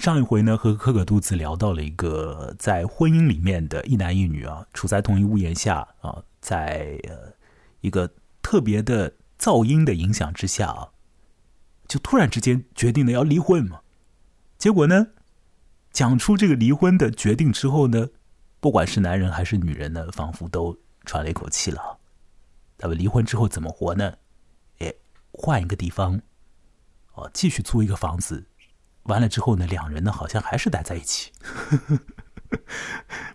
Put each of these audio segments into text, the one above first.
上一回呢，和可可肚子聊到了一个在婚姻里面的一男一女啊，处在同一屋檐下啊，在呃一个特别的噪音的影响之下啊，就突然之间决定了要离婚嘛。结果呢，讲出这个离婚的决定之后呢，不管是男人还是女人呢，仿佛都喘了一口气了。他们离婚之后怎么活呢？哎，换一个地方，哦，继续租一个房子。完了之后呢，两人呢好像还是待在一起。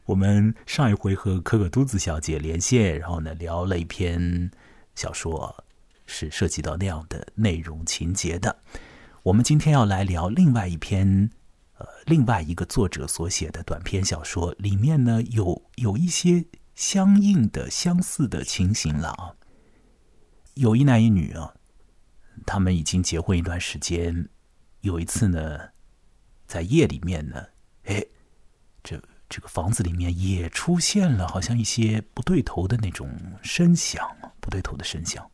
我们上一回和可可肚子小姐连线，然后呢聊了一篇小说，是涉及到那样的内容情节的。我们今天要来聊另外一篇，呃，另外一个作者所写的短篇小说，里面呢有有一些相应的、相似的情形了啊。有一男一女啊，他们已经结婚一段时间。有一次呢，在夜里面呢，哎，这这个房子里面也出现了好像一些不对头的那种声响，不对头的声响。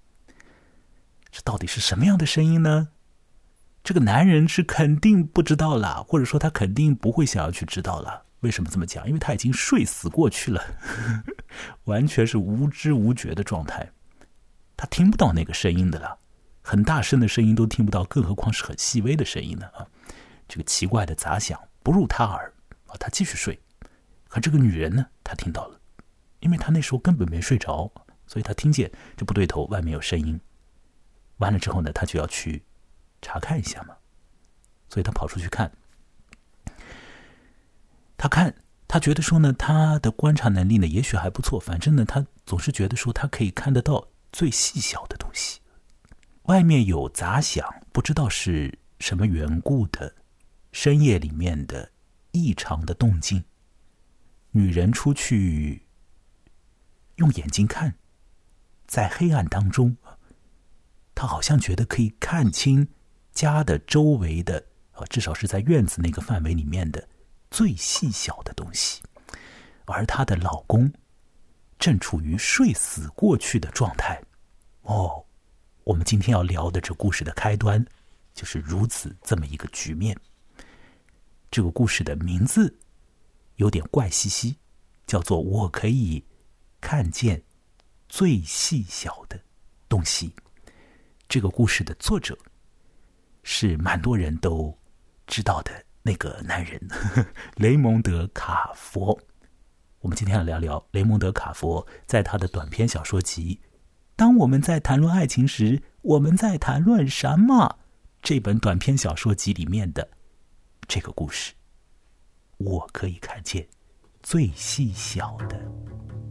这到底是什么样的声音呢？这个男人是肯定不知道了，或者说他肯定不会想要去知道了。为什么这么讲？因为他已经睡死过去了，完全是无知无觉的状态，他听不到那个声音的了。很大声的声音都听不到，更何况是很细微的声音呢？啊，这个奇怪的杂响不入他耳啊，他继续睡。可这个女人呢，她听到了，因为她那时候根本没睡着，所以她听见这不对头，外面有声音。完了之后呢，她就要去查看一下嘛，所以她跑出去看。他看，他觉得说呢，他的观察能力呢，也许还不错。反正呢，他总是觉得说，他可以看得到最细小的东西。外面有杂响，不知道是什么缘故的，深夜里面的异常的动静。女人出去用眼睛看，在黑暗当中，她好像觉得可以看清家的周围的，啊，至少是在院子那个范围里面的最细小的东西。而她的老公正处于睡死过去的状态，哦。我们今天要聊的这故事的开端，就是如此这么一个局面。这个故事的名字有点怪兮兮，叫做“我可以看见最细小的东西”。这个故事的作者是蛮多人都知道的那个男人—— 雷蒙德·卡佛。我们今天要聊聊雷蒙德·卡佛在他的短篇小说集。当我们在谈论爱情时，我们在谈论什么？这本短篇小说集里面的这个故事，我可以看见最细小的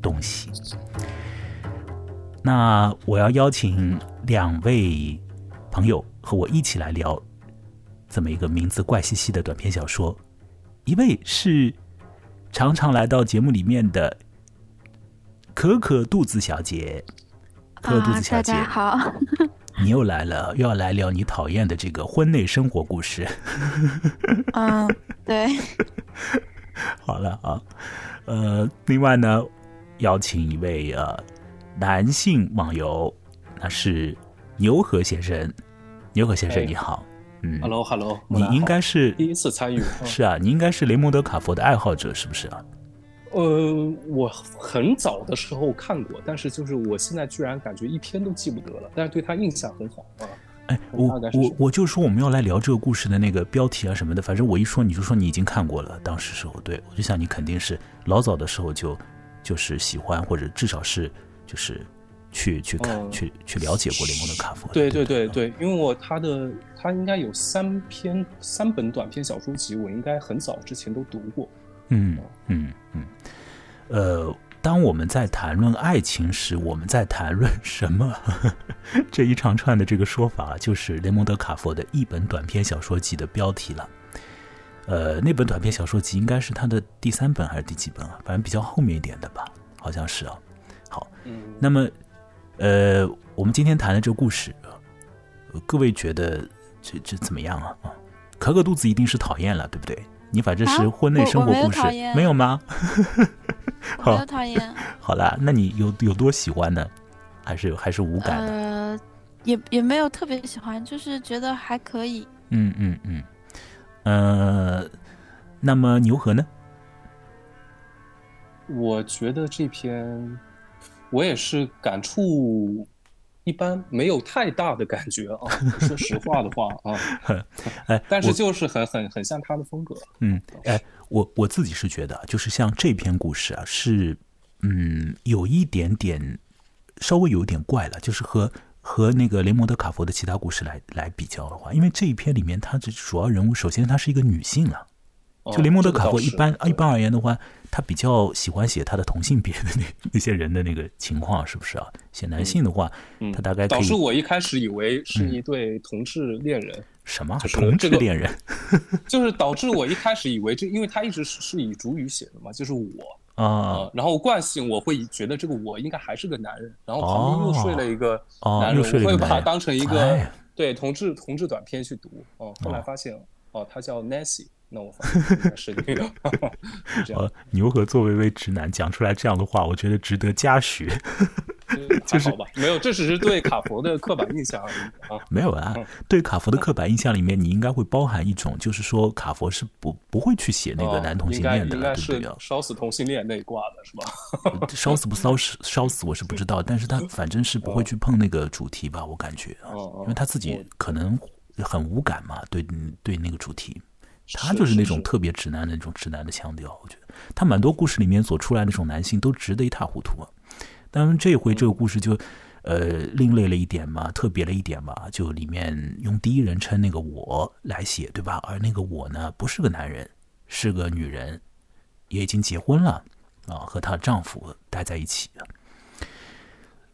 东西。那我要邀请两位朋友和我一起来聊这么一个名字怪兮兮的短篇小说。一位是常常来到节目里面的可可肚子小姐。可肚子小姐，好，你又来了，又要来聊你讨厌的这个婚内生活故事。嗯，对。好了啊，呃，另外呢，邀请一位呃男性网友，那是牛河先生。牛河先生你好，嗯，Hello，Hello，你应该是第一次参与，是啊，你应该是雷蒙德·卡佛的爱好者，是不是啊？呃，我很早的时候看过，但是就是我现在居然感觉一篇都记不得了，但是对他印象很好啊。哎，我我我就说我们要来聊这个故事的那个标题啊什么的，反正我一说你就说你已经看过了，当时时候对我就想你肯定是老早的时候就就是喜欢或者至少是就是去去看去去了解过雷蒙德卡夫。对对对对，因为我他的他应该有三篇三本短篇小说集，我应该很早之前都读过。嗯嗯嗯，呃，当我们在谈论爱情时，我们在谈论什么？这一长串的这个说法，就是雷蒙德·卡佛的一本短篇小说集的标题了。呃，那本短篇小说集应该是他的第三本还是第几本啊？反正比较后面一点的吧，好像是啊。好，那么，呃，我们今天谈的这个故事，各位觉得这这怎么样啊？啊，可可肚子一定是讨厌了，对不对？你反正是婚内生活故事，没有吗？没有讨厌。好啦，那你有有多喜欢呢？还是还是无感的？呃，也也没有特别喜欢，就是觉得还可以。嗯嗯嗯，呃，那么牛河呢？我觉得这篇我也是感触一般，没有太大的感觉啊。说实话的话啊，哎，但是就是很很很像他的风格。嗯，哎，我我自己是觉得，就是像这篇故事啊，是嗯有一点点稍微有点怪了，就是和和那个雷蒙德·卡佛的其他故事来来比较的话，因为这一篇里面，他的主要人物首先她是一个女性啊。就雷蒙德·卡佛一般一般而言的话，他比较喜欢写他的同性别的那 那些人的那个情况，是不是啊？写男性的话，他大概导致我一开始以为是一对同志恋人。什么同志恋人？就是导致我一开始以为这，因为他一直是是以主语写的嘛，就是我啊。然后惯性我会觉得这个我应该还是个男人，然后旁边又睡了一个男人，我会把它当成一个对同志同志短篇去读。哦，后来发现哦，他叫 Nancy。那我 是这个，呃，牛和作为一位直男讲出来这样的话，我觉得值得嘉许。就是吧，没有，这只是对卡佛的刻板印象而已啊。没有啊，对卡佛的刻板印象里面，你应该会包含一种，就是说卡佛是不不会去写那个男同性恋的，应该是烧死同性恋那一挂的是吧？烧死不烧死，烧死我是不知道，但是他反正是不会去碰那个主题吧，我感觉，因为他自己可能很无感嘛，对对那个主题。他就是那种特别直男的那种直男的腔调，我觉得他蛮多故事里面所出来的那种男性都直得一塌糊涂啊。当然这回这个故事就，呃，另类了一点嘛，特别了一点嘛，就里面用第一人称那个我来写，对吧？而那个我呢，不是个男人，是个女人，也已经结婚了啊，和她丈夫待在一起了。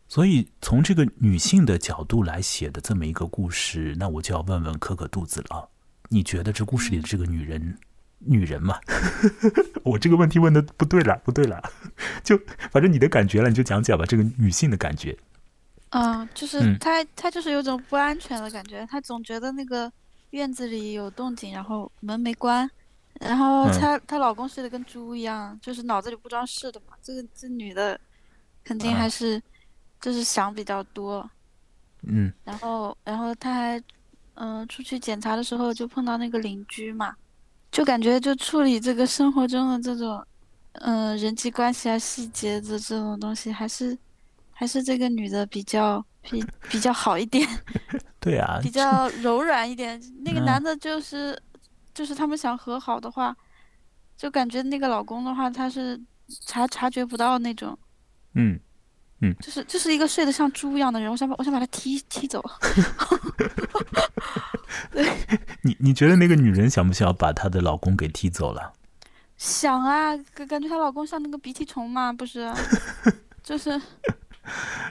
所以从这个女性的角度来写的这么一个故事，那我就要问问可可肚子了。你觉得这故事里的这个女人，女人嘛？我这个问题问的不对了，不对了。就反正你的感觉了，你就讲讲吧。这个女性的感觉，嗯，就是她，她就是有种不安全的感觉。她总觉得那个院子里有动静，然后门没关，然后她她老公睡得跟猪一样，就是脑子里不装事的嘛。这个这女的肯定还是就是想比较多，嗯，然后然后她还。嗯，出去检查的时候就碰到那个邻居嘛，就感觉就处理这个生活中的这种，嗯，人际关系啊、细节的这种东西，还是还是这个女的比较比比较好一点。对啊，比较柔软一点。那个男的就是，就是他们想和好的话，就感觉那个老公的话，他是察察觉不到那种。嗯。嗯，就是就是一个睡得像猪一样的人，我想把我想把他踢踢走。对，你你觉得那个女人想不想把她的老公给踢走了？想啊，感感觉她老公像那个鼻涕虫嘛，不是？就是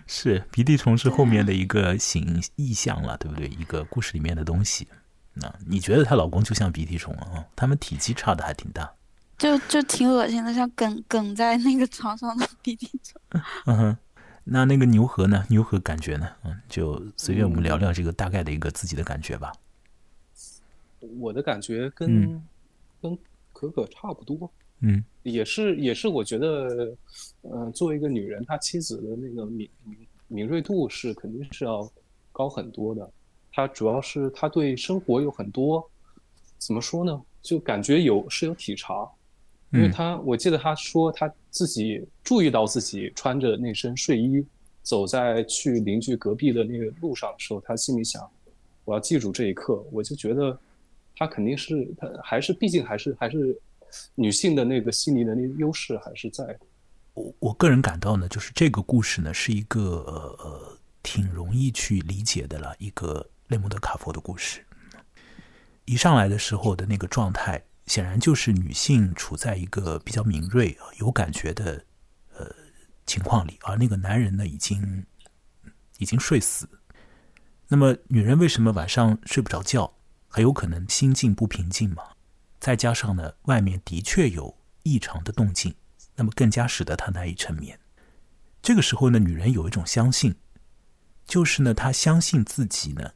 是鼻涕虫是后面的一个形意象了，对不对？一个故事里面的东西。那你觉得她老公就像鼻涕虫啊？他们体积差的还挺大，就就挺恶心的，像梗梗在那个床上的鼻涕虫。嗯哼。那那个牛河呢？牛河感觉呢？嗯，就随便我们聊聊这个大概的一个自己的感觉吧。我的感觉跟跟可可差不多，嗯，也是也是，我觉得，嗯，作为一个女人，她妻子的那个敏敏敏锐度是肯定是要高很多的。她主要是她对生活有很多怎么说呢？就感觉有是有体察。因为他，我记得他说他自己注意到自己穿着那身睡衣走在去邻居隔壁的那个路上的时候，他心里想：我要记住这一刻。我就觉得他肯定是他还是毕竟还是还是女性的那个心理能力优势还是在。我我个人感到呢，就是这个故事呢是一个呃挺容易去理解的了一个雷蒙德·卡佛的故事。一上来的时候的那个状态。显然就是女性处在一个比较敏锐、有感觉的呃情况里，而那个男人呢，已经已经睡死。那么，女人为什么晚上睡不着觉？很有可能心境不平静嘛。再加上呢，外面的确有异常的动静，那么更加使得她难以沉眠。这个时候呢，女人有一种相信，就是呢，她相信自己呢，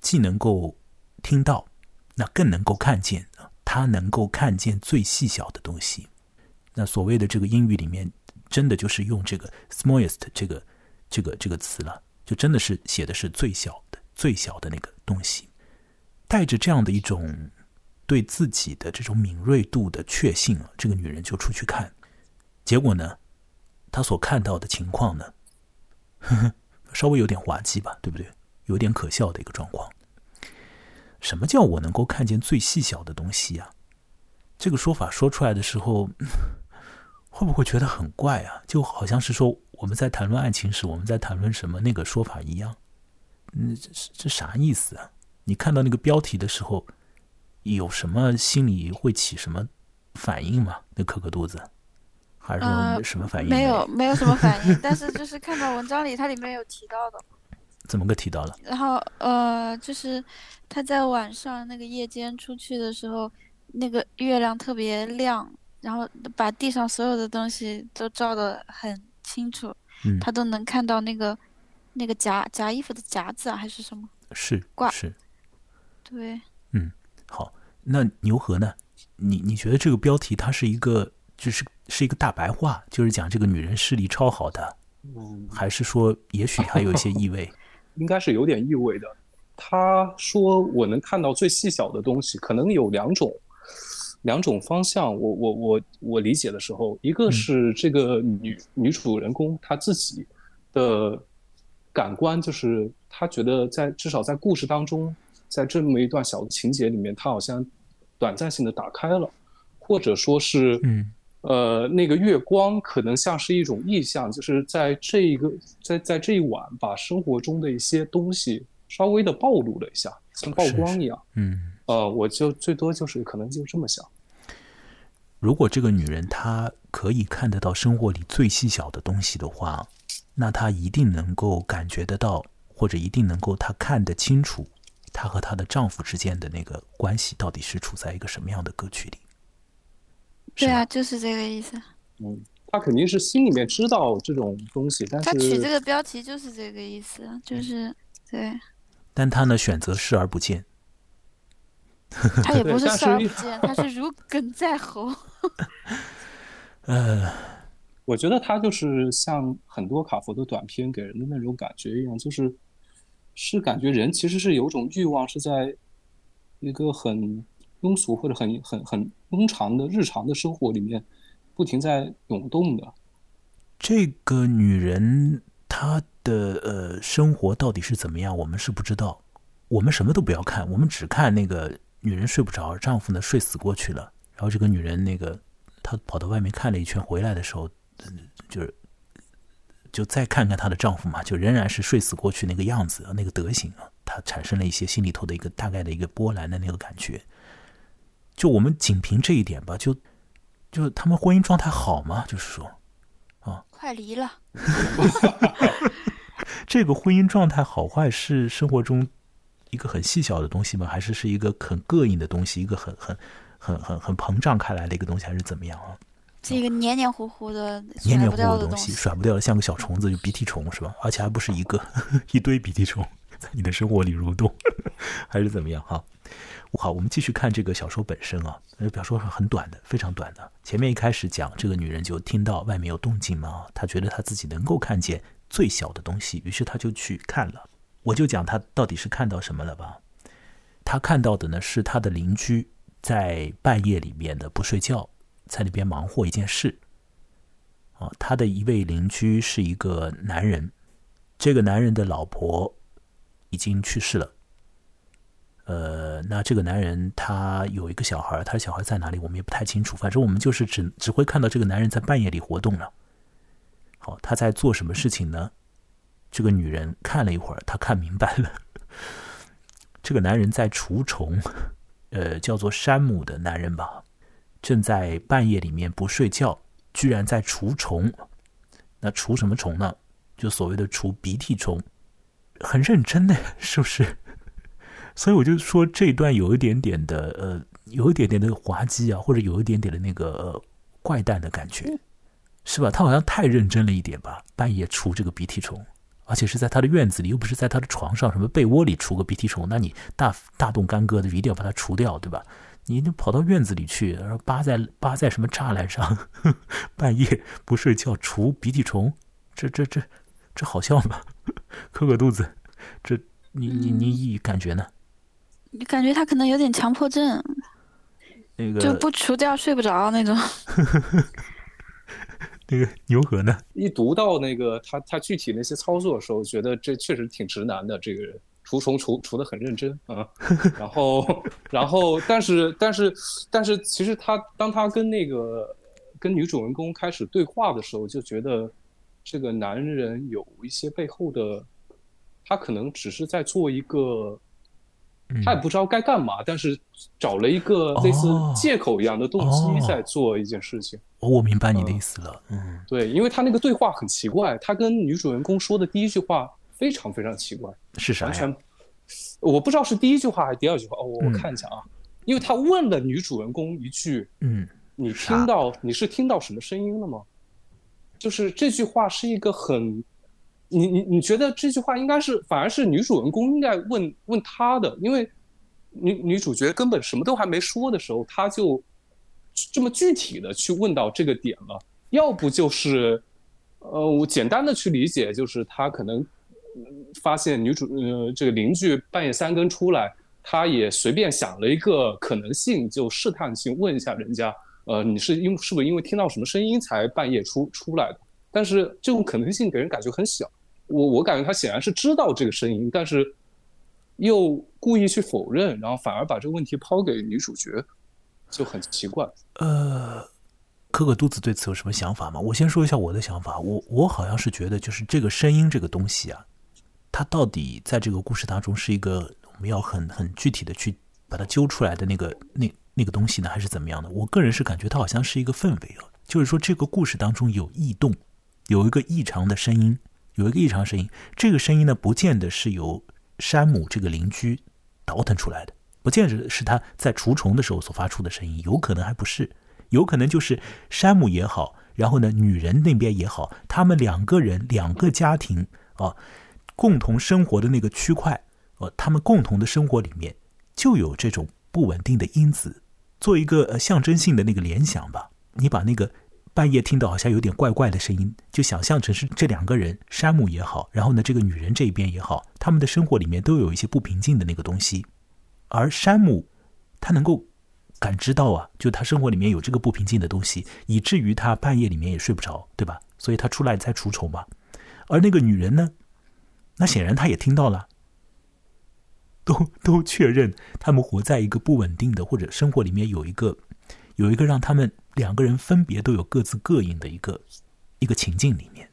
既能够听到，那更能够看见。他能够看见最细小的东西，那所谓的这个英语里面，真的就是用这个 smallest 这个这个这个词了，就真的是写的是最小的最小的那个东西，带着这样的一种对自己的这种敏锐度的确信，这个女人就出去看，结果呢，她所看到的情况呢，呵呵，稍微有点滑稽吧，对不对？有点可笑的一个状况。什么叫我能够看见最细小的东西呀？这个说法说出来的时候，会不会觉得很怪啊？就好像是说我们在谈论爱情时，我们在谈论什么那个说法一样。嗯，这这啥意思啊？你看到那个标题的时候，有什么心里会起什么反应吗？那可可肚子，还是说什么反应？没有，没有什么反应。但是就是看到文章里，它里面有提到的。怎么个提到了？然后呃，就是他在晚上那个夜间出去的时候，那个月亮特别亮，然后把地上所有的东西都照得很清楚，嗯，他都能看到那个那个夹夹衣服的夹子啊，还是什么？是挂是。对。嗯，好，那牛河呢？你你觉得这个标题它是一个就是是一个大白话，就是讲这个女人视力超好的，嗯，还是说也许还有一些意味？应该是有点意味的。他说：“我能看到最细小的东西，可能有两种，两种方向。我我我我理解的时候，一个是这个女女主人公她自己的感官，就是她觉得在至少在故事当中，在这么一段小的情节里面，她好像短暂性的打开了，或者说是嗯。”呃，那个月光可能像是一种意象，就是在这一个在在这一晚，把生活中的一些东西稍微的暴露了一下，像曝光一样。嗯，呃，我就最多就是可能就这么想。如果这个女人她可以看得到生活里最细小的东西的话，那她一定能够感觉得到，或者一定能够她看得清楚，她和她的丈夫之间的那个关系到底是处在一个什么样的格局里。对啊，就是这个意思。嗯，他肯定是心里面知道这种东西，但是他取这个标题就是这个意思，就是对。但他呢，选择视而不见。他也不 是视而不见，他是如鲠在喉。呃，我觉得他就是像很多卡佛的短片给人的那种感觉一样，就是是感觉人其实是有种欲望，是在一个很。庸俗或者很很很庸常的日常的生活里面，不停在涌动的。这个女人她的呃生活到底是怎么样，我们是不知道。我们什么都不要看，我们只看那个女人睡不着，丈夫呢睡死过去了。然后这个女人那个她跑到外面看了一圈，回来的时候，就是就再看看她的丈夫嘛，就仍然是睡死过去那个样子，那个德行啊，她产生了一些心里头的一个大概的一个波澜的那个感觉。就我们仅凭这一点吧，就就他们婚姻状态好吗？就是说，啊，快离了。这个婚姻状态好坏是生活中一个很细小的东西吗？还是是一个很膈应的东西，一个很很很很很膨胀开来的一个东西，还是怎么样啊？这个黏黏糊糊的、黏黏糊糊的东西，甩不掉的，像个小虫子，就鼻涕虫是吧？而且还不是一个，一堆鼻涕虫在你的生活里蠕动，还是怎么样？哈。好，我们继续看这个小说本身啊。呃，小说很短的，非常短的。前面一开始讲这个女人就听到外面有动静嘛，她觉得她自己能够看见最小的东西，于是她就去看了。我就讲她到底是看到什么了吧。她看到的呢是她的邻居在半夜里面的不睡觉，在那边忙活一件事。啊，她的一位邻居是一个男人，这个男人的老婆已经去世了。呃，那这个男人他有一个小孩，他小孩在哪里？我们也不太清楚。反正我们就是只只会看到这个男人在半夜里活动了。好，他在做什么事情呢？这个女人看了一会儿，她看明白了。这个男人在除虫，呃，叫做山姆的男人吧，正在半夜里面不睡觉，居然在除虫。那除什么虫呢？就所谓的除鼻涕虫，很认真的，是不是？所以我就说这一段有一点点的呃，有一点点的滑稽啊，或者有一点点的那个怪诞的感觉，是吧？他好像太认真了一点吧？半夜除这个鼻涕虫，而且是在他的院子里，又不是在他的床上，什么被窝里除个鼻涕虫，那你大大动干戈的一定要把它除掉，对吧？你就跑到院子里去，然后扒在扒在什么栅栏上，半夜不睡觉除鼻涕虫，这这这这好笑吗？磕个肚子，这你你你感觉呢？你感觉他可能有点强迫症，那个就不除掉睡不着那种。那个牛河呢？一读到那个他他具体那些操作的时候，觉得这确实挺直男的。这个人除虫除除的很认真啊，然后然后但是但是但是其实他当他跟那个跟女主人公开始对话的时候，就觉得这个男人有一些背后的，他可能只是在做一个。他也不知道该干嘛，但是找了一个类似借口一样的动机在做一件事情。哦，我明白你的意思了。嗯，对，因为他那个对话很奇怪，他跟女主人公说的第一句话非常非常奇怪，是啥完全我不知道是第一句话还是第二句话。哦，我我看一下啊，因为他问了女主人公一句：“嗯，你听到你是听到什么声音了吗？”就是这句话是一个很。你你你觉得这句话应该是反而是女主人公应该问问他的，因为女女主角根本什么都还没说的时候，他就这么具体的去问到这个点了。要不就是，呃，我简单的去理解，就是他可能发现女主呃这个邻居半夜三更出来，他也随便想了一个可能性，就试探性问一下人家，呃，你是因是不是因为听到什么声音才半夜出出来的？但是这种可能性给人感觉很小。我我感觉他显然是知道这个声音，但是又故意去否认，然后反而把这个问题抛给女主角，就很奇怪。呃，可可肚子对此有什么想法吗？我先说一下我的想法。我我好像是觉得，就是这个声音这个东西啊，它到底在这个故事当中是一个我们要很很具体的去把它揪出来的那个那那个东西呢，还是怎么样的？我个人是感觉它好像是一个氛围啊，就是说这个故事当中有异动，有一个异常的声音。有一个异常声音，这个声音呢，不见得是由山姆这个邻居倒腾出来的，不见得是他在除虫的时候所发出的声音，有可能还不是，有可能就是山姆也好，然后呢，女人那边也好，他们两个人两个家庭啊，共同生活的那个区块，呃，他们共同的生活里面就有这种不稳定的因子，做一个呃象征性的那个联想吧，你把那个。半夜听到好像有点怪怪的声音，就想象成是这两个人，山姆也好，然后呢，这个女人这边也好，他们的生活里面都有一些不平静的那个东西，而山姆他能够感知到啊，就他生活里面有这个不平静的东西，以至于他半夜里面也睡不着，对吧？所以他出来在除虫嘛。而那个女人呢，那显然她也听到了，都都确认他们活在一个不稳定的或者生活里面有一个有一个让他们。两个人分别都有各自膈应的一个一个情境里面。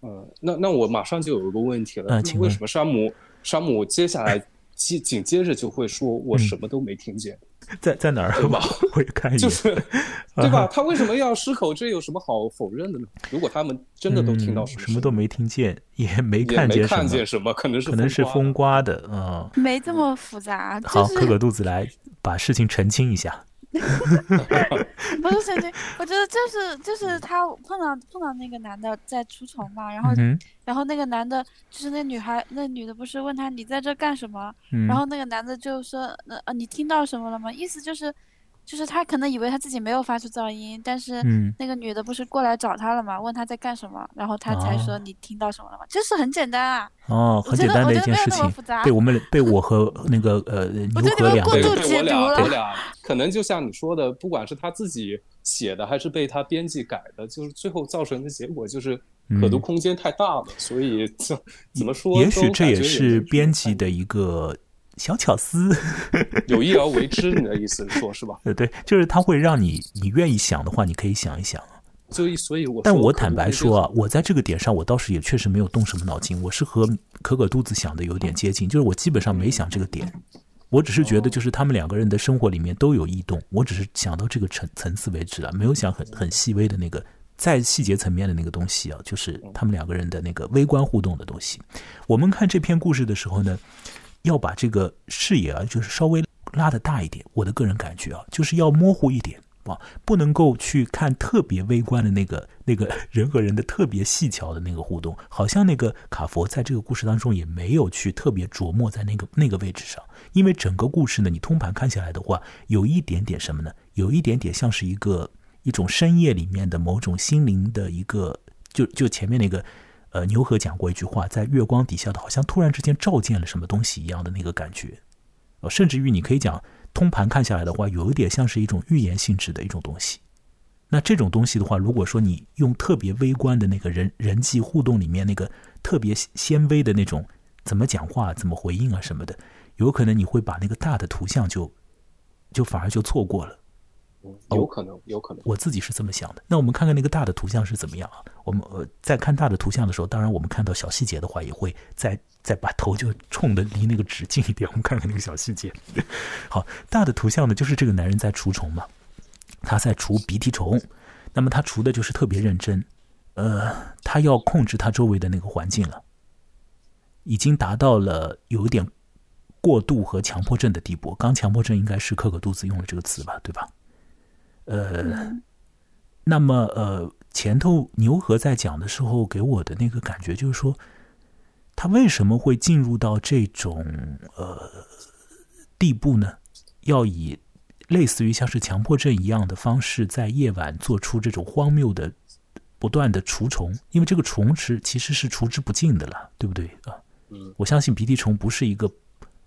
嗯，那那我马上就有一个问题了。嗯，请为什么山姆山姆接下来接紧接着就会说：“我什么都没听见。”在在哪儿？对吧？我也看一眼。就是，对吧？他为什么要失口？这有什么好否认的呢？如果他们真的都听到什么都没听见，也没看见看见什么，可能是可能是风刮的啊。没这么复杂。好，可可肚子来把事情澄清一下。不是神经，我觉得就是就是他碰到碰到那个男的在除虫嘛，然后然后那个男的，就是那女孩那女的不是问他你在这干什么，然后那个男的就说那呃你听到什么了吗？意思就是。就是他可能以为他自己没有发出噪音，但是那个女的不是过来找他了嘛？问他在干什么，然后他才说你听到什么了吗？就是很简单啊。哦，很简单的一件事情。被我们 被我和那个呃牛和两个人，我俩 我俩可能就像你说的，不管是他自己写的还是被他编辑改的，就是最后造成的结果就是可读空间太大了，所以怎怎么说？也许这也是编辑的一个。小巧思，有意而为之，你的意思是说，是吧？对对，就是他会让你，你愿意想的话，你可以想一想所以，所以我，但我坦白说啊，我在这个点上，我倒是也确实没有动什么脑筋。我是和可可肚子想的有点接近，就是我基本上没想这个点，我只是觉得，就是他们两个人的生活里面都有异动，我只是想到这个层层次为止了，没有想很很细微的那个在细节层面的那个东西啊，就是他们两个人的那个微观互动的东西。我们看这篇故事的时候呢。要把这个视野啊，就是稍微拉的大一点。我的个人感觉啊，就是要模糊一点啊，不能够去看特别微观的那个 那个人和人的特别细巧的那个互动。好像那个卡佛在这个故事当中也没有去特别琢磨在那个那个位置上，因为整个故事呢，你通盘看下来的话，有一点点什么呢？有一点点像是一个一种深夜里面的某种心灵的一个，就就前面那个。呃，牛河讲过一句话，在月光底下的，好像突然之间照见了什么东西一样的那个感觉，呃，甚至于你可以讲，通盘看下来的话，有一点像是一种预言性质的一种东西。那这种东西的话，如果说你用特别微观的那个人人际互动里面那个特别纤微的那种怎么讲话、怎么回应啊什么的，有可能你会把那个大的图像就就反而就错过了。有可能，有可能。我自己是这么想的。那我们看看那个大的图像是怎么样啊？我们呃在看大的图像的时候，当然我们看到小细节的话，也会再再把头就冲的离那个纸近一点，我们看看那个小细节。好，大的图像呢，就是这个男人在除虫嘛，他在除鼻涕虫。那么他除的就是特别认真，呃，他要控制他周围的那个环境了，已经达到了有一点过度和强迫症的地步。刚强迫症应该是克克肚子用了这个词吧，对吧？呃，那么呃，前头牛和在讲的时候给我的那个感觉就是说，他为什么会进入到这种呃地步呢？要以类似于像是强迫症一样的方式，在夜晚做出这种荒谬的、不断的除虫，因为这个虫是其实是除之不尽的了，对不对啊？嗯，我相信鼻涕虫不是一个。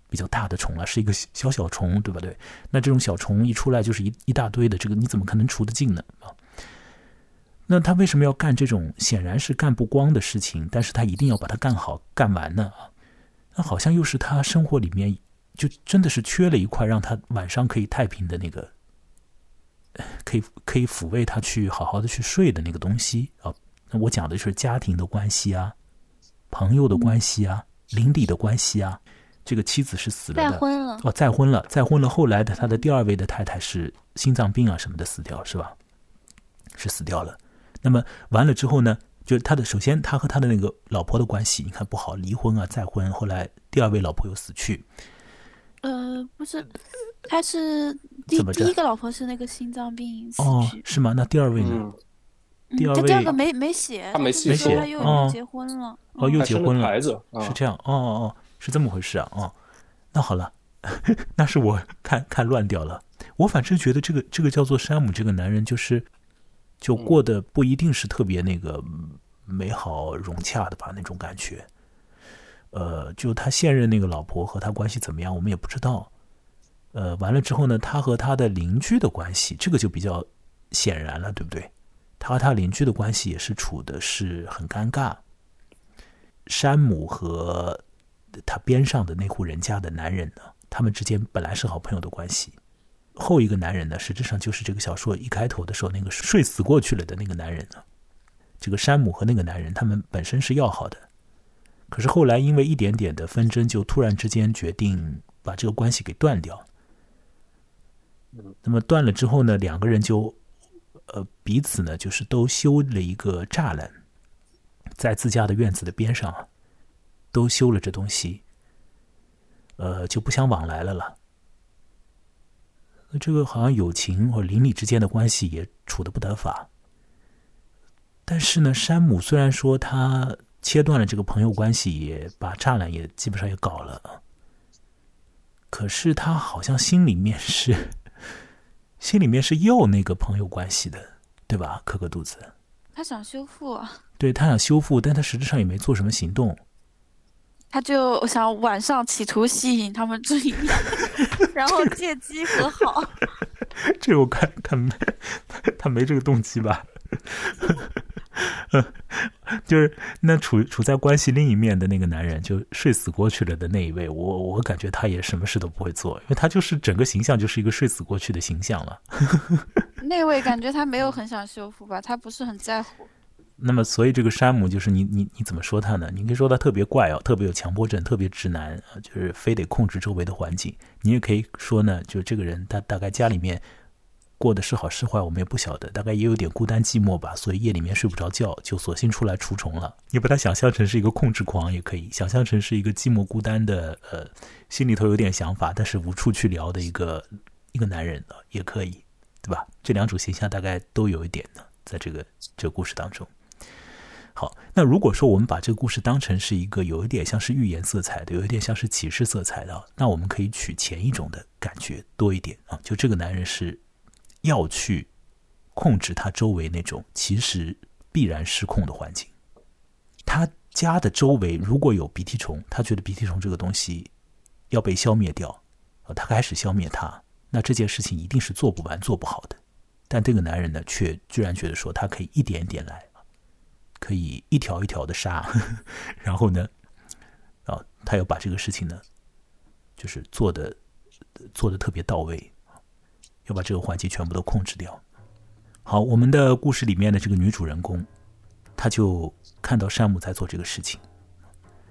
比较大的虫了，是一个小小虫，对吧？对，那这种小虫一出来就是一一大堆的，这个你怎么可能除得尽呢？啊，那他为什么要干这种显然是干不光的事情？但是他一定要把它干好干完呢？啊，那好像又是他生活里面就真的是缺了一块，让他晚上可以太平的那个，可以可以抚慰他去好好的去睡的那个东西啊。那我讲的就是家庭的关系啊，朋友的关系啊，邻里的关系啊。这个妻子是死了的，再婚了哦，再婚了，再婚了。后来的他的第二位的太太是心脏病啊什么的死掉，是吧？是死掉了。那么完了之后呢，就是他的首先他和他的那个老婆的关系，你看不好，离婚啊，再婚。后来第二位老婆又死去。呃，不是，他是第第一个老婆是那个心脏病死去，是吗？那第二位呢？第二位第二个没没写，他没写，他又结婚了，哦，又结婚了，孩子是这样，哦哦哦。是这么回事啊？哦，那好了，那是我看看乱掉了。我反正觉得这个这个叫做山姆这个男人，就是就过得不一定是特别那个美好融洽的吧，那种感觉。呃，就他现任那个老婆和他关系怎么样，我们也不知道。呃，完了之后呢，他和他的邻居的关系，这个就比较显然了，对不对？他和他邻居的关系也是处的是很尴尬。山姆和他边上的那户人家的男人呢？他们之间本来是好朋友的关系。后一个男人呢，实质上就是这个小说一开头的时候那个睡死过去了的那个男人呢。这个山姆和那个男人，他们本身是要好的，可是后来因为一点点的纷争，就突然之间决定把这个关系给断掉。那么断了之后呢，两个人就呃彼此呢，就是都修了一个栅栏，在自家的院子的边上啊。都修了这东西，呃，就不相往来了了。那这个好像友情或邻里之间的关系也处的不得法。但是呢，山姆虽然说他切断了这个朋友关系，也把栅栏也基本上也搞了，可是他好像心里面是 心里面是要那个朋友关系的，对吧？可可肚子，他想修复，对他想修复，但他实质上也没做什么行动。他就想晚上企图吸引他们注意，然后借机和好。这我看看，他没这个动机吧？就是那处处在关系另一面的那个男人，就睡死过去了的那一位，我我感觉他也什么事都不会做，因为他就是整个形象就是一个睡死过去的形象了。那位感觉他没有很想修复吧？他不是很在乎。那么，所以这个山姆就是你，你你怎么说他呢？你可以说他特别怪哦，特别有强迫症，特别直男，就是非得控制周围的环境。你也可以说呢，就这个人他大概家里面过的是好是坏，我们也不晓得，大概也有点孤单寂寞吧，所以夜里面睡不着觉，就索性出来除虫了。你把他想象成是一个控制狂也可以，想象成是一个寂寞孤单的，呃，心里头有点想法，但是无处去聊的一个一个男人，也可以，对吧？这两种形象大概都有一点呢，在这个这个故事当中。好，那如果说我们把这个故事当成是一个有一点像是预言色彩的，有一点像是启示色彩的，那我们可以取前一种的感觉多一点啊。就这个男人是要去控制他周围那种其实必然失控的环境。他家的周围如果有鼻涕虫，他觉得鼻涕虫这个东西要被消灭掉，啊，他开始消灭它，那这件事情一定是做不完、做不好的。但这个男人呢，却居然觉得说他可以一点一点来，可以一条一条的杀，然后呢，啊，他要把这个事情呢，就是做的做的特别到位，要把这个环节全部都控制掉。好，我们的故事里面的这个女主人公，她就看到山姆在做这个事情，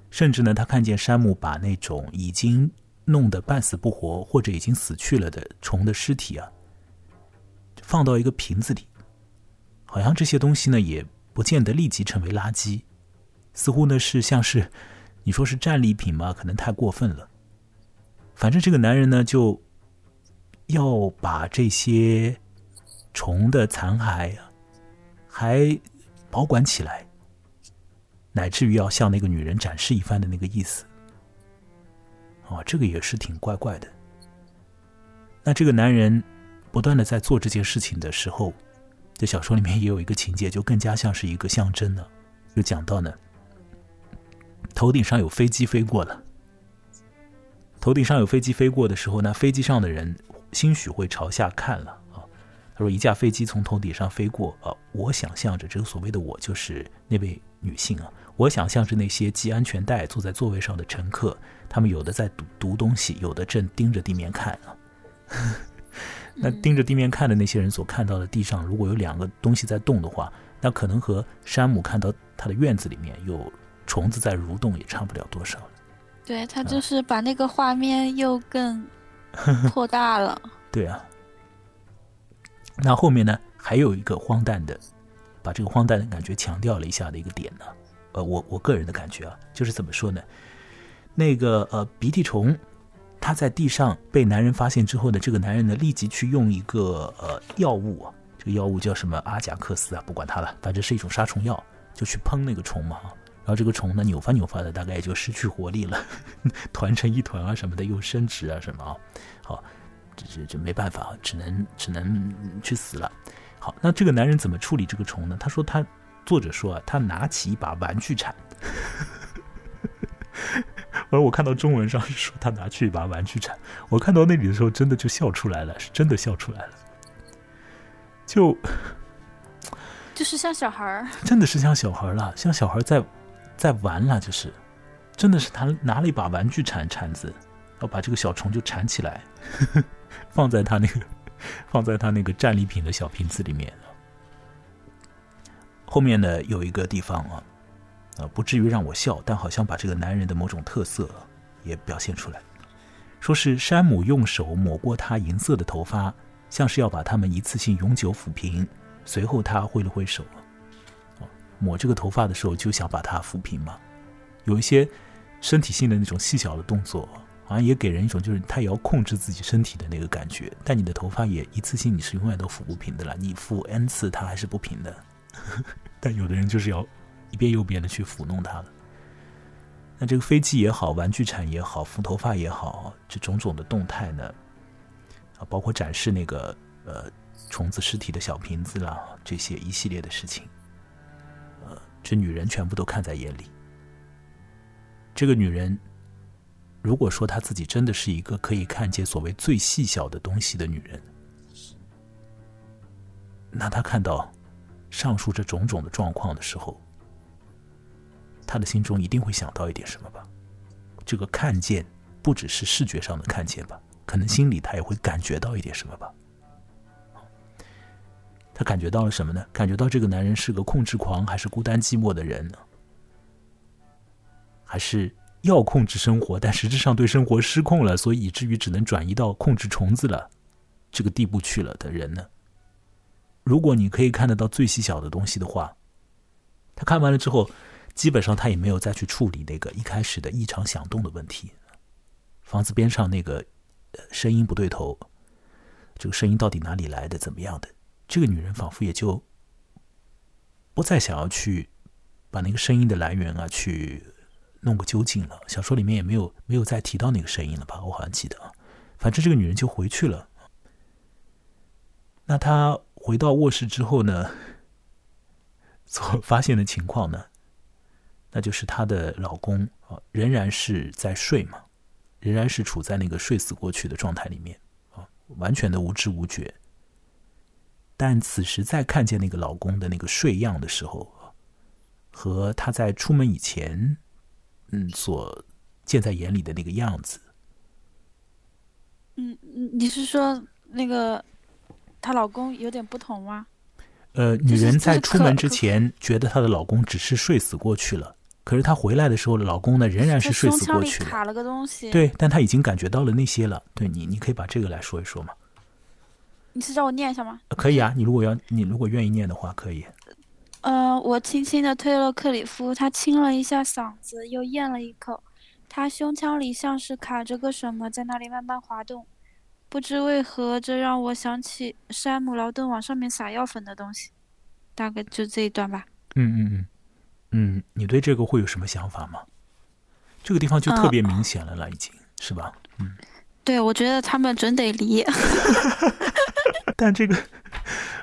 甚至呢，她看见山姆把那种已经弄得半死不活或者已经死去了的虫的尸体啊。放到一个瓶子里，好像这些东西呢也不见得立即成为垃圾，似乎呢是像是你说是战利品嘛，可能太过分了。反正这个男人呢就要把这些虫的残骸还保管起来，乃至于要向那个女人展示一番的那个意思。哦，这个也是挺怪怪的。那这个男人。不断的在做这件事情的时候，在小说里面也有一个情节，就更加像是一个象征了。就讲到呢，头顶上有飞机飞过了，头顶上有飞机飞过的时候呢，飞机上的人兴许会朝下看了啊。他说，一架飞机从头顶上飞过啊，我想象着这个所谓的我就是那位女性啊，我想象着那些系安全带坐在座位上的乘客，他们有的在读读东西，有的正盯着地面看啊。那盯着地面看的那些人所看到的地上，如果有两个东西在动的话，那可能和山姆看到他的院子里面有虫子在蠕动也差不了多少。对他就是把那个画面又更 扩大了。对啊。那后面呢，还有一个荒诞的，把这个荒诞的感觉强调了一下的一个点呢。呃，我我个人的感觉啊，就是怎么说呢？那个呃鼻涕虫。他在地上被男人发现之后呢，这个男人呢立即去用一个呃药物啊，这个药物叫什么阿贾克斯啊，不管它了，反正是一种杀虫药，就去喷那个虫嘛。然后这个虫呢扭发扭发的，大概也就失去活力了，团成一团啊什么的，又伸直啊什么啊。好，这这这没办法，只能只能去死了。好，那这个男人怎么处理这个虫呢？他说他作者说啊，他拿起一把玩具铲。而我看到中文上是说他拿去一把玩具铲，我看到那里的时候真的就笑出来了，是真的笑出来了，就就是像小孩儿，真的是像小孩了，像小孩在在玩了，就是真的是他拿了一把玩具铲铲子，要把这个小虫就铲起来，放在他那个放在他那个战利品的小瓶子里面。后面呢有一个地方啊。啊，不至于让我笑，但好像把这个男人的某种特色也表现出来。说是山姆用手抹过他银色的头发，像是要把他们一次性永久抚平。随后他挥了挥手，抹这个头发的时候就想把它抚平嘛。有一些身体性的那种细小的动作，好像也给人一种就是他也要控制自己身体的那个感觉。但你的头发也一次性你是永远都抚不平的了，你抚 n 次它还是不平的。但有的人就是要。一遍又一遍的去抚弄它了。那这个飞机也好，玩具铲也好，缝头发也好，这种种的动态呢，啊，包括展示那个呃虫子尸体的小瓶子啦，这些一系列的事情，呃，这女人全部都看在眼里。这个女人，如果说她自己真的是一个可以看见所谓最细小的东西的女人，那她看到上述这种种的状况的时候，他的心中一定会想到一点什么吧？这个看见不只是视觉上的看见吧？可能心里他也会感觉到一点什么吧？他感觉到了什么呢？感觉到这个男人是个控制狂，还是孤单寂寞的人呢？还是要控制生活，但实质上对生活失控了，所以以至于只能转移到控制虫子了这个地步去了的人呢？如果你可以看得到最细小的东西的话，他看完了之后。基本上他也没有再去处理那个一开始的异常响动的问题，房子边上那个声音不对头，这个声音到底哪里来的？怎么样的？这个女人仿佛也就不再想要去把那个声音的来源啊去弄个究竟了。小说里面也没有没有再提到那个声音了吧？我好像记得啊。反正这个女人就回去了。那她回到卧室之后呢，所发现的情况呢？那就是她的老公啊，仍然是在睡嘛，仍然是处在那个睡死过去的状态里面啊，完全的无知无觉。但此时再看见那个老公的那个睡样的时候，和她在出门以前，嗯，所见在眼里的那个样子，嗯，你是说那个她老公有点不同吗？呃，女人在出门之前觉得她的老公只是睡死过去了，可是她回来的时候，老公呢仍然是睡死过去了。卡了个东西。对，但她已经感觉到了那些了。对你，你可以把这个来说一说吗？你是让我念一下吗？可以啊，你如果要，你如果愿意念的话，可以。呃，我轻轻的推了克里夫，他清了一下嗓子，又咽了一口。他胸腔里像是卡着个什么，在那里慢慢滑动。不知为何，这让我想起山姆劳顿往上面撒药粉的东西。大概就这一段吧。嗯嗯嗯，嗯，你对这个会有什么想法吗？这个地方就特别明显了了，已经是吧？嗯。对，我觉得他们准得离。但这个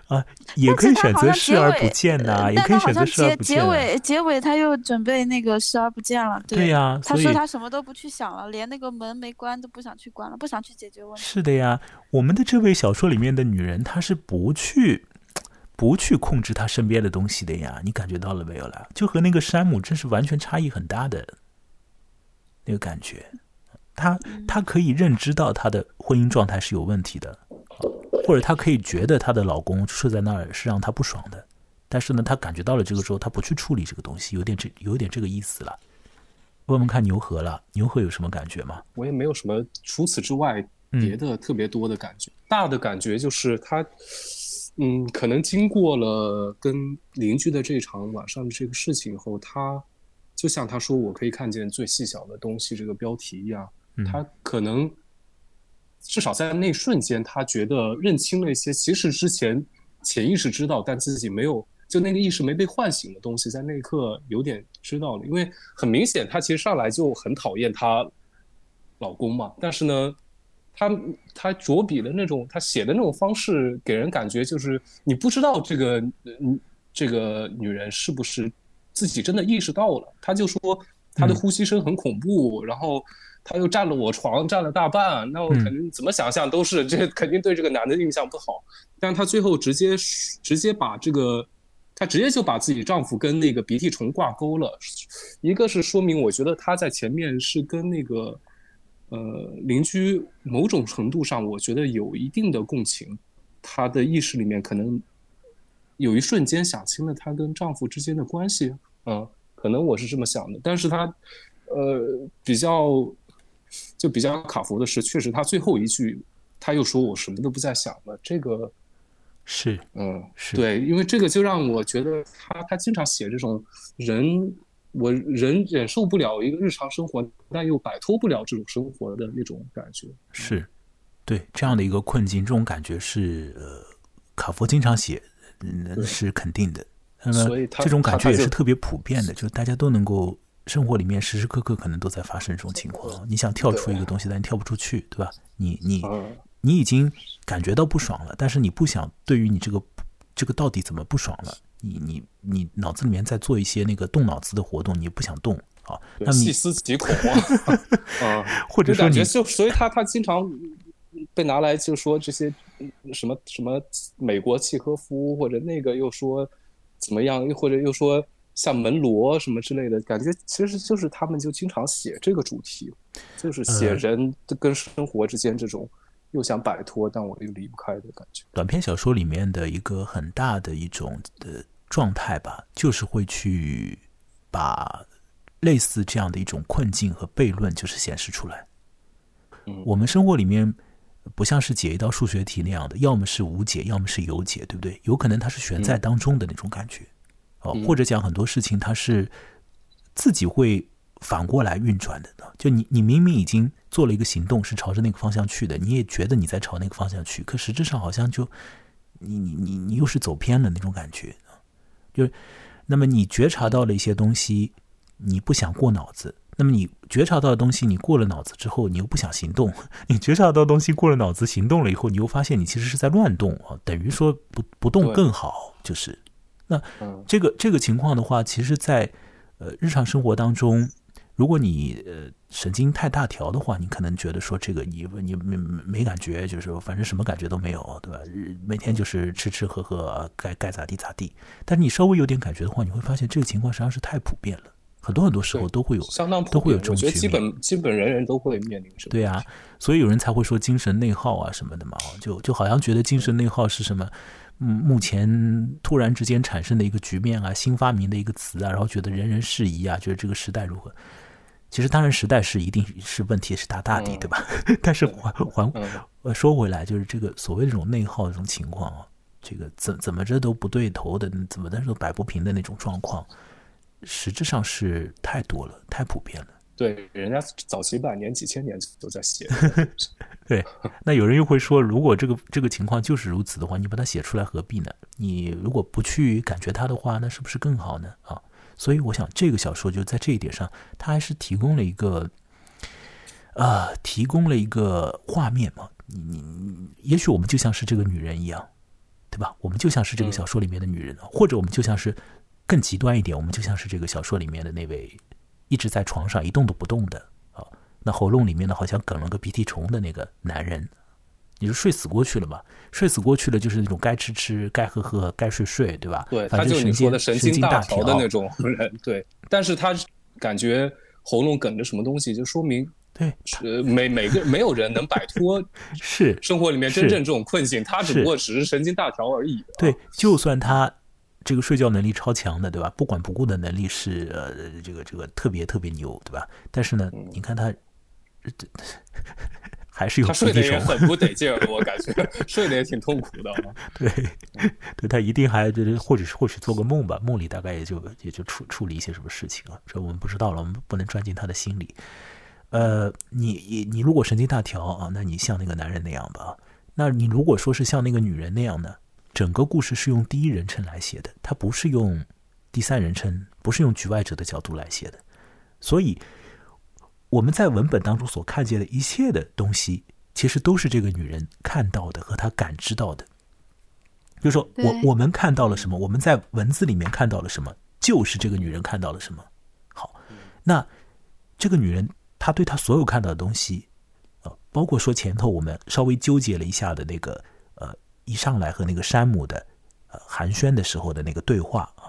啊，也可以选择视而不见呐，也可以选择视而不见。结尾结尾他又准备那个视而不见了。对呀，他说他什么都不去想了，连那个门没关都不想去关了，不想去解决问题。是的呀，我们的这位小说里面的女人，她是不去不去控制他身边的东西的呀。你感觉到了没有啦？就和那个山姆真是完全差异很大的那个感觉。他他可以认知到他的婚姻状态是有问题的，或者他可以觉得她的老公睡在那儿是让她不爽的，但是呢，他感觉到了这个时候，他不去处理这个东西，有点这有点这个意思了。问问看牛河了，牛河有什么感觉吗？我也没有什么除此之外别的特别多的感觉，大的感觉就是她，嗯，可能经过了跟邻居的这场晚上的这个事情以后，他就像他说“我可以看见最细小的东西”这个标题一样。他可能至少在那瞬间，他觉得认清了一些其实之前潜意识知道，但自己没有就那个意识没被唤醒的东西，在那一刻有点知道了。因为很明显，他其实上来就很讨厌她老公嘛。但是呢，他他着笔的那种，他写的那种方式，给人感觉就是你不知道这个嗯这个女人是不是自己真的意识到了。他就说她的呼吸声很恐怖，然后。他又占了我床，占了大半，那我肯定怎么想象都是这，肯定对这个男的印象不好。但是她最后直接直接把这个，她直接就把自己丈夫跟那个鼻涕虫挂钩了。一个是说明，我觉得她在前面是跟那个呃邻居某种程度上，我觉得有一定的共情。她的意识里面可能有一瞬间想清了她跟丈夫之间的关系，嗯，可能我是这么想的。但是她呃比较。就比较卡服的是，确实她最后一句她又说我什么都不再想了，这个是嗯是对，因为这个就让我觉得他他经常写这种人，我人忍受不了一个日常生活，但又摆脱不了这种生活的那种感觉，是对这样的一个困境，这种感觉是呃卡佛经常写，嗯是肯定的。那么这种感觉也是特别普遍的，就是大家都能够。生活里面时时刻刻可能都在发生这种情况，你想跳出一个东西，但你跳不出去，对吧？你你你已经感觉到不爽了，但是你不想对于你这个这个到底怎么不爽了，你你你脑子里面在做一些那个动脑子的活动，你不想动啊？那细思极恐啊，或者说你就所以他他经常被拿来就说这些什么什么美国契诃夫或者那个又说怎么样，又或者又说。像门罗什么之类的感觉，其实就是他们就经常写这个主题，就是写人跟生活之间这种又想摆脱，但我又离不开的感觉。短篇小说里面的一个很大的一种的状态吧，就是会去把类似这样的一种困境和悖论，就是显示出来。嗯，我们生活里面不像是解一道数学题那样的，要么是无解，要么是有解，对不对？有可能它是悬在当中的那种感觉。哦，或者讲很多事情，它是自己会反过来运转的。就你，你明明已经做了一个行动，是朝着那个方向去的，你也觉得你在朝那个方向去，可实质上好像就你你你你又是走偏了那种感觉。就那么你觉察到了一些东西，你不想过脑子；那么你觉察到的东西，你过了脑子之后，你又不想行动。你觉察到东西过了脑子行动了以后，你又发现你其实是在乱动啊，等于说不不动更好，就是。那这个这个情况的话，其实，在呃日常生活当中，如果你呃神经太大条的话，你可能觉得说这个你你没没感觉，就是反正什么感觉都没有，对吧？每天就是吃吃喝喝，该该咋地咋地。但是你稍微有点感觉的话，你会发现这个情况实际上是太普遍了，很多很多时候都会有，相当都会有这种局面。基本基本人人都会面临什么？对啊，所以有人才会说精神内耗啊什么的嘛，就就好像觉得精神内耗是什么？嗯，目前突然之间产生的一个局面啊，新发明的一个词啊，然后觉得人人适宜啊，觉得这个时代如何？其实当然，时代是一定是问题是大大的，对吧？但是还还呃说回来，就是这个所谓这种内耗这种情况啊，这个怎怎么着都不对头的，怎么的都摆不平的那种状况，实质上是太多了，太普遍了。对，人家早几百年、几千年都在写。对，那有人又会说，如果这个这个情况就是如此的话，你把它写出来何必呢？你如果不去感觉它的话，那是不是更好呢？啊？所以我想，这个小说就在这一点上，它还是提供了一个，呃，提供了一个画面嘛。你你，也许我们就像是这个女人一样，对吧？我们就像是这个小说里面的女人，或者我们就像是更极端一点，我们就像是这个小说里面的那位一直在床上一动都不动的啊，那喉咙里面呢好像梗了个鼻涕虫的那个男人。你就睡死过去了嘛？睡死过去了，就是那种该吃吃、该喝喝、该睡睡，对吧？对，他就是你说的神经大条的那种人，对。但是他感觉喉咙梗着什么东西，就说明对，呃，每每个没有人能摆脱 是生活里面真正这种困境，他只不过只是神经大条而已。对，就算他这个睡觉能力超强的，对吧？不管不顾的能力是呃，这个这个特别特别牛，对吧？但是呢，你看他。还是有他睡得也很不得劲儿，我感觉睡得也挺痛苦的。对，对他一定还或者是或许做个梦吧，梦里大概也就也就处处理一些什么事情啊，这我们不知道了，我们不能钻进他的心里。呃，你你你如果神经大条啊，那你像那个男人那样吧？那你如果说是像那个女人那样呢？整个故事是用第一人称来写的，它不是用第三人称，不是用局外者的角度来写的，所以。我们在文本当中所看见的一切的东西，其实都是这个女人看到的和她感知到的。就是说我我们看到了什么，我们在文字里面看到了什么，就是这个女人看到了什么。好，那这个女人她对她所有看到的东西，呃，包括说前头我们稍微纠结了一下的那个，呃，一上来和那个山姆的，呃，寒暄的时候的那个对话啊。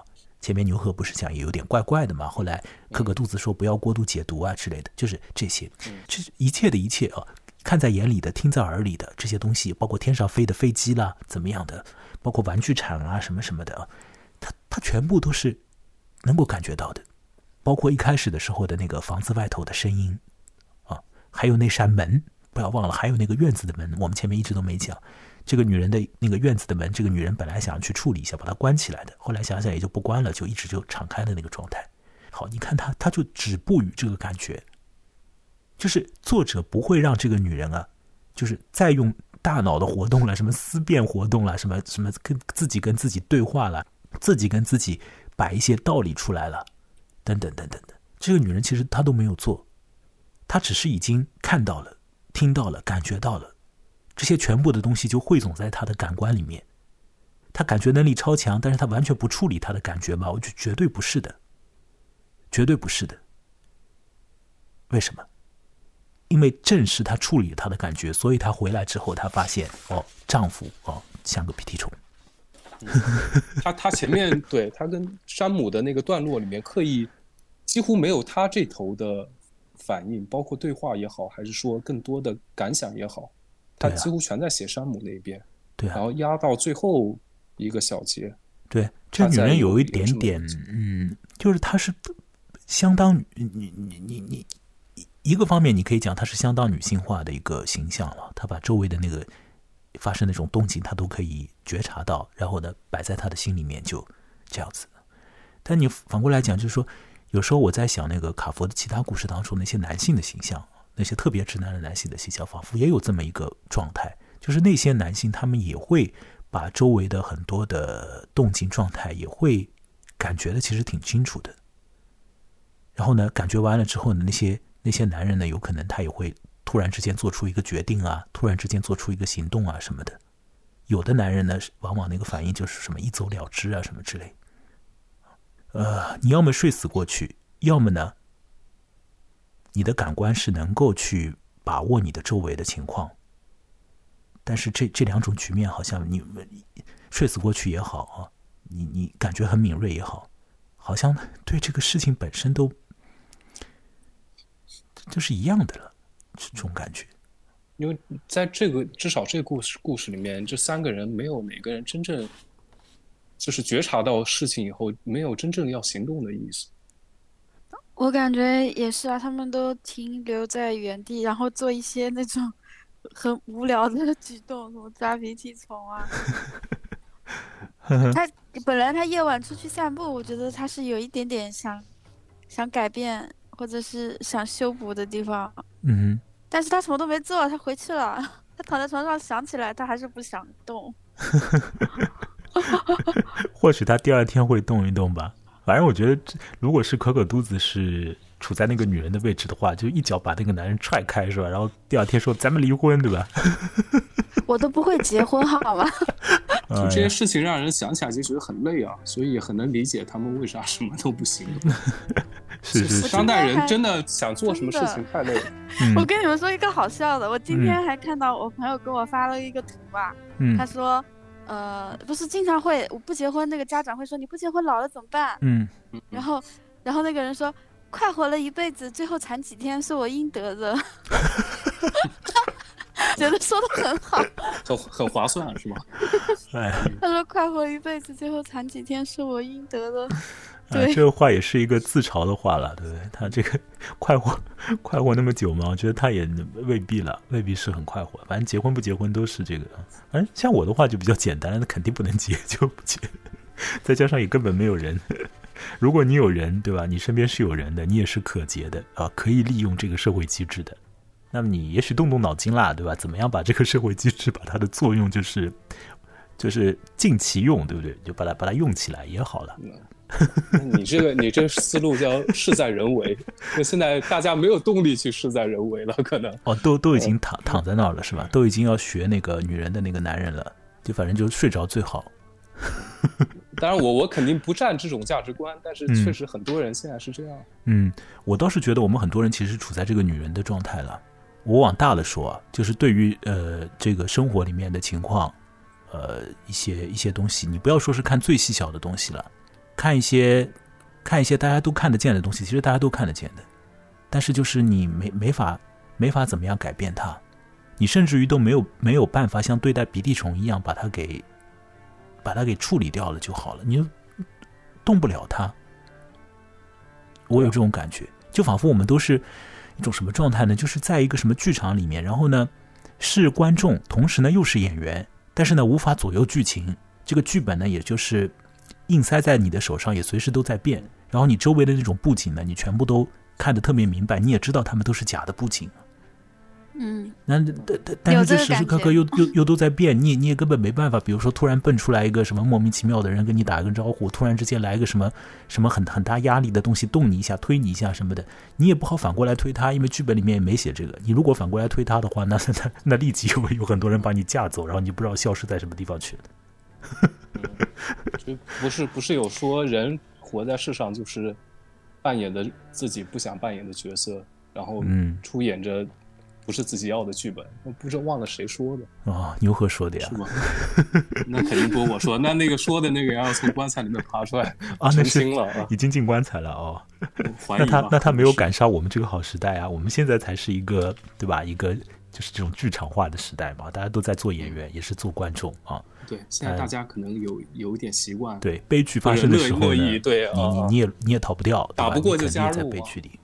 前面牛贺不是讲也有点怪怪的嘛？后来磕个肚子说不要过度解读啊之类的，就是这些，这一切的一切啊，看在眼里的、听在耳里的这些东西，包括天上飞的飞机啦，怎么样的，包括玩具厂啊什么什么的啊，他他全部都是能够感觉到的，包括一开始的时候的那个房子外头的声音啊，还有那扇门，不要忘了，还有那个院子的门，我们前面一直都没讲。这个女人的那个院子的门，这个女人本来想要去处理一下，把它关起来的。后来想想也就不关了，就一直就敞开的那个状态。好，你看她，她就止步于这个感觉，就是作者不会让这个女人啊，就是再用大脑的活动了，什么思辨活动了，什么什么跟自己跟自己对话了，自己跟自己摆一些道理出来了，等等等等的。这个女人其实她都没有做，她只是已经看到了、听到了、感觉到了。这些全部的东西就汇总在他的感官里面，他感觉能力超强，但是他完全不处理他的感觉吗？我就绝对不是的，绝对不是的。为什么？因为正是他处理他的感觉，所以他回来之后，他发现哦，丈夫哦像个鼻涕虫。他他前面对他跟山姆的那个段落里面，刻意几乎没有他这头的反应，包括对话也好，还是说更多的感想也好。他几乎全在写山姆那一边，对，然后压到最后一个小节。对，这女人有一点点，嗯，就是她是相当你你你你一个方面，你可以讲她是相当女性化的一个形象了。她把周围的那个发生那种动静，她都可以觉察到，然后呢，摆在她的心里面就这样子。但你反过来讲，就是说，有时候我在想那个卡佛的其他故事当中那些男性的形象。那些特别直男的男性的形象，仿佛也有这么一个状态，就是那些男性，他们也会把周围的很多的动静状态，也会感觉的其实挺清楚的。然后呢，感觉完了之后呢，那些那些男人呢，有可能他也会突然之间做出一个决定啊，突然之间做出一个行动啊什么的。有的男人呢，往往那个反应就是什么一走了之啊什么之类。呃，你要么睡死过去，要么呢。你的感官是能够去把握你的周围的情况，但是这这两种局面好像你睡死过去也好啊，你你感觉很敏锐也好，好像对这个事情本身都就是一样的了，这种感觉。因为在这个至少这个故事故事里面，这三个人没有哪个人真正就是觉察到事情以后，没有真正要行动的意思。我感觉也是啊，他们都停留在原地，然后做一些那种 很无聊的 举动，什么抓鼻涕虫啊。他本来他夜晚出去散步，我觉得他是有一点点想想改变或者是想修补的地方。嗯。但是他什么都没做，他回去了。他躺在床上想起来，他还是不想动。或许他第二天会动一动吧。反正我觉得，如果是可可肚子是处在那个女人的位置的话，就一脚把那个男人踹开，是吧？然后第二天说咱们离婚，对吧？我都不会结婚，好吗？就这些事情让人想起来就觉得很累啊，所以很能理解他们为啥什么都不行。是是，当代人真的想做什么事情太累了。我跟你们说一个好笑的，我今天还看到我朋友给我发了一个图吧，他说，呃，不是经常会我不结婚，那个家长会说你不结婚老了怎么办？嗯，然后然后那个人说，快活了一辈子，最后惨几天是我应得的。觉得说的很好，很很划算是吗？哎，他说快活一辈子，最后惨几天是我应得的。对，这个话也是一个自嘲的话了，对不对？他这个快活 快活那么久吗？我觉得他也未必了，未必是很快活。反正结婚不结婚都是这个。反正像我的话就比较简单，那肯定不能结就不结。再加上也根本没有人。如果你有人，对吧？你身边是有人的，你也是可结的啊，可以利用这个社会机制的。那么你也许动动脑筋啦，对吧？怎么样把这个社会机制把它的作用就是就是尽其用，对不对？就把它把它用起来也好了。你这个你这思路叫事在人为，那现在大家没有动力去事在人为了，可能哦，都都已经躺躺在那儿了，是吧？都已经要学那个女人的那个男人了，就反正就睡着最好。当然，我我肯定不占这种价值观，但是确实很多人现在是这样。嗯，我倒是觉得我们很多人其实处在这个女人的状态了。我往大了说，就是对于呃这个生活里面的情况，呃一些一些东西，你不要说是看最细小的东西了，看一些看一些大家都看得见的东西，其实大家都看得见的，但是就是你没没法没法怎么样改变它，你甚至于都没有没有办法像对待鼻涕虫一样把它给把它给处理掉了就好了，你动不了它。我有这种感觉，就仿佛我们都是。一种什么状态呢？就是在一个什么剧场里面，然后呢是观众，同时呢又是演员，但是呢无法左右剧情。这个剧本呢，也就是硬塞在你的手上，也随时都在变。然后你周围的那种布景呢，你全部都看得特别明白，你也知道他们都是假的布景。嗯，那但但但是这时时刻刻又又又都在变，你你也根本没办法。比如说，突然蹦出来一个什么莫名其妙的人跟你打个招呼，突然之间来一个什么什么很很大压力的东西动你一下、推你一下什么的，你也不好反过来推他，因为剧本里面也没写这个。你如果反过来推他的话，那那那立即有有很多人把你架走，然后你不知道消失在什么地方去了。就不是不是有说人活在世上就是扮演的自己不想扮演的角色，然后出演着。不是自己要的剧本，我不知道忘了谁说的啊？牛和说的呀？是吗？那肯定不是我说。那那个说的那个要从棺材里面爬出来 啊？成精了啊？已经进棺材了哦。那他那他没有赶上我们这个好时代啊！我们现在才是一个对吧？一个就是这种剧场化的时代嘛，大家都在做演员，也是做观众啊。对，现在大家可能有有一点习惯。对，悲剧发生的时候呢，对你你你也你也逃不掉，打不过就 加入。在悲剧里。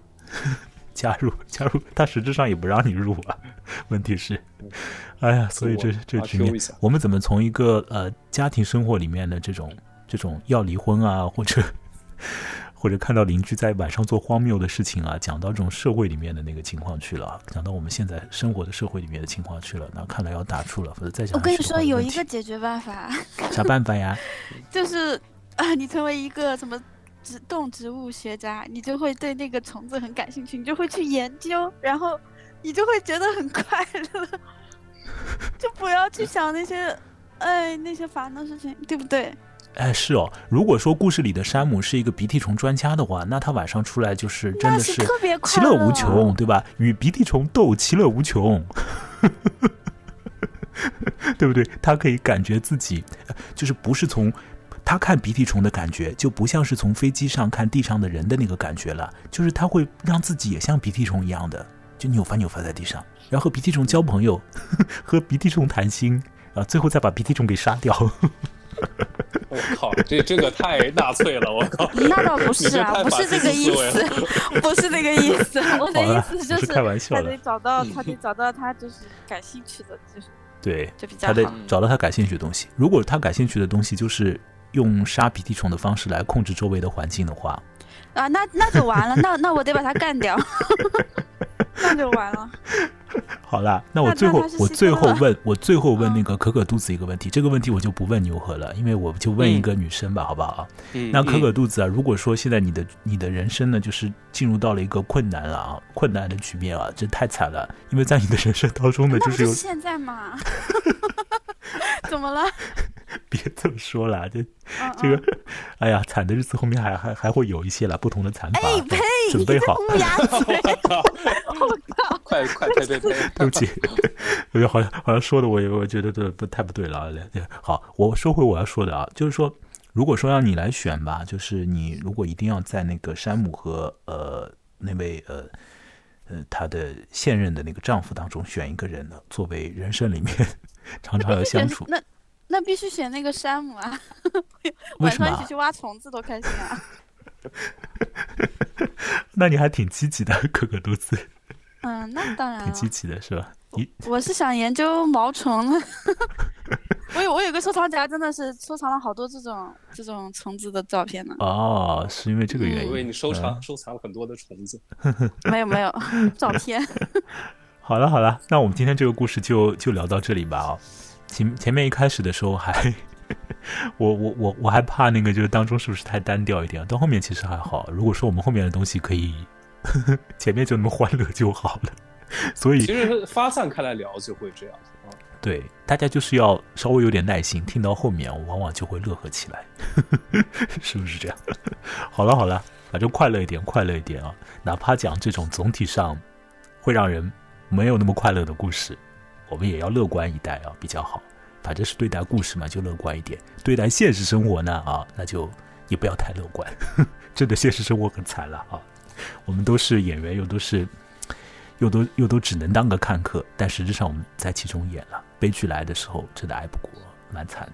加入加入，他实质上也不让你入啊。问题是，哎呀，所以这这局面，我们怎么从一个呃家庭生活里面的这种这种要离婚啊，或者或者看到邻居在晚上做荒谬的事情啊，讲到这种社会里面的那个情况去了，讲到我们现在生活的社会里面的情况去了，那看来要打住了，否则再讲。我跟你说，有一个解决办法。啥办法呀？就是啊，你成为一个什么？植动植物学家，你就会对那个虫子很感兴趣，你就会去研究，然后你就会觉得很快乐，就不要去想那些，哎，那些烦的事情，对不对？哎，是哦。如果说故事里的山姆是一个鼻涕虫专家的话，那他晚上出来就是真的是特别其乐无穷，对吧？与鼻涕虫斗，其乐无穷，对不对？他可以感觉自己就是不是从他看鼻涕虫的感觉，就不像是从飞机上看地上的人的那个感觉了，就是他会让自己也像鼻涕虫一样的，就扭翻扭翻在地上，然后和鼻涕虫交朋友，和鼻涕虫谈心。啊！最后再把鼻涕虫给杀掉。我靠，这这个太纳粹了！我靠，那倒不是啊，不是这个意思，不是这个意思。我的意思就是开玩笑他得找到，他得找到他就是感兴趣的，就是对，就比较他得找到他感兴趣的东西。如果他感兴趣的东西就是用杀鼻涕虫的方式来控制周围的环境的话，啊，那那就完了。那那我得把他干掉。那就完了。好啦，那我最后我最后问我最后问那个可可肚子一个问题，这个问题我就不问牛河了，因为我就问一个女生吧，好不好？嗯。那可可肚子啊，如果说现在你的你的人生呢，就是进入到了一个困难了啊，困难的局面啊，这太惨了，因为在你的人生当中呢，就是有现在嘛。怎么了？别这么说了，这这个，哎呀，惨的日子后面还还还会有一些了，不同的惨法。哎呸！准备好。快快呸呸呸！对不起，我 好像好像说的，我我觉得这不太不对了。好，我说回我要说的啊，就是说，如果说让你来选吧，就是你如果一定要在那个山姆和呃那位呃呃他的现任的那个丈夫当中选一个人呢，作为人生里面常常要相处。那那必须选那个山姆啊！晚上一起去挖虫子多开心啊！那你还挺积极的，可可肚子。嗯，那当然。挺积极的是吧？你我是想研究毛虫。我有我有个收藏夹，真的是收藏了好多这种这种虫子的照片呢。哦，是因为这个原因。因为你收藏收藏了很多的虫子。没有没有照片。好了好了，那我们今天这个故事就就聊到这里吧啊。前前面一开始的时候还。我我我我还怕那个，就是当中是不是太单调一点？到后面其实还好。如果说我们后面的东西可以，呵呵前面就那么欢乐就好了。所以其实发散开来聊就会这样啊。对，大家就是要稍微有点耐心，听到后面我往往就会乐呵起来，呵 是不是这样？好了好了，反正快乐一点，快乐一点啊！哪怕讲这种总体上会让人没有那么快乐的故事，我们也要乐观一待啊，比较好。反正是对待故事嘛，就乐观一点；对待现实生活呢，啊，那就也不要太乐观。真的，现实生活很惨了啊！我们都是演员，又都是，又都又都只能当个看客，但实质上我们在其中演了。悲剧来的时候，真的挨不过，蛮惨的。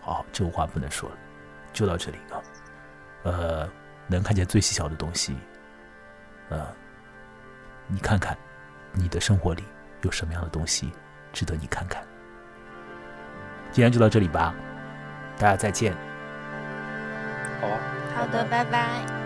好，这话不能说了，就到这里啊。呃，能看见最细小的东西，呃，你看看，你的生活里有什么样的东西值得你看看。今天就到这里吧，大家再见。好啊，好的，拜拜。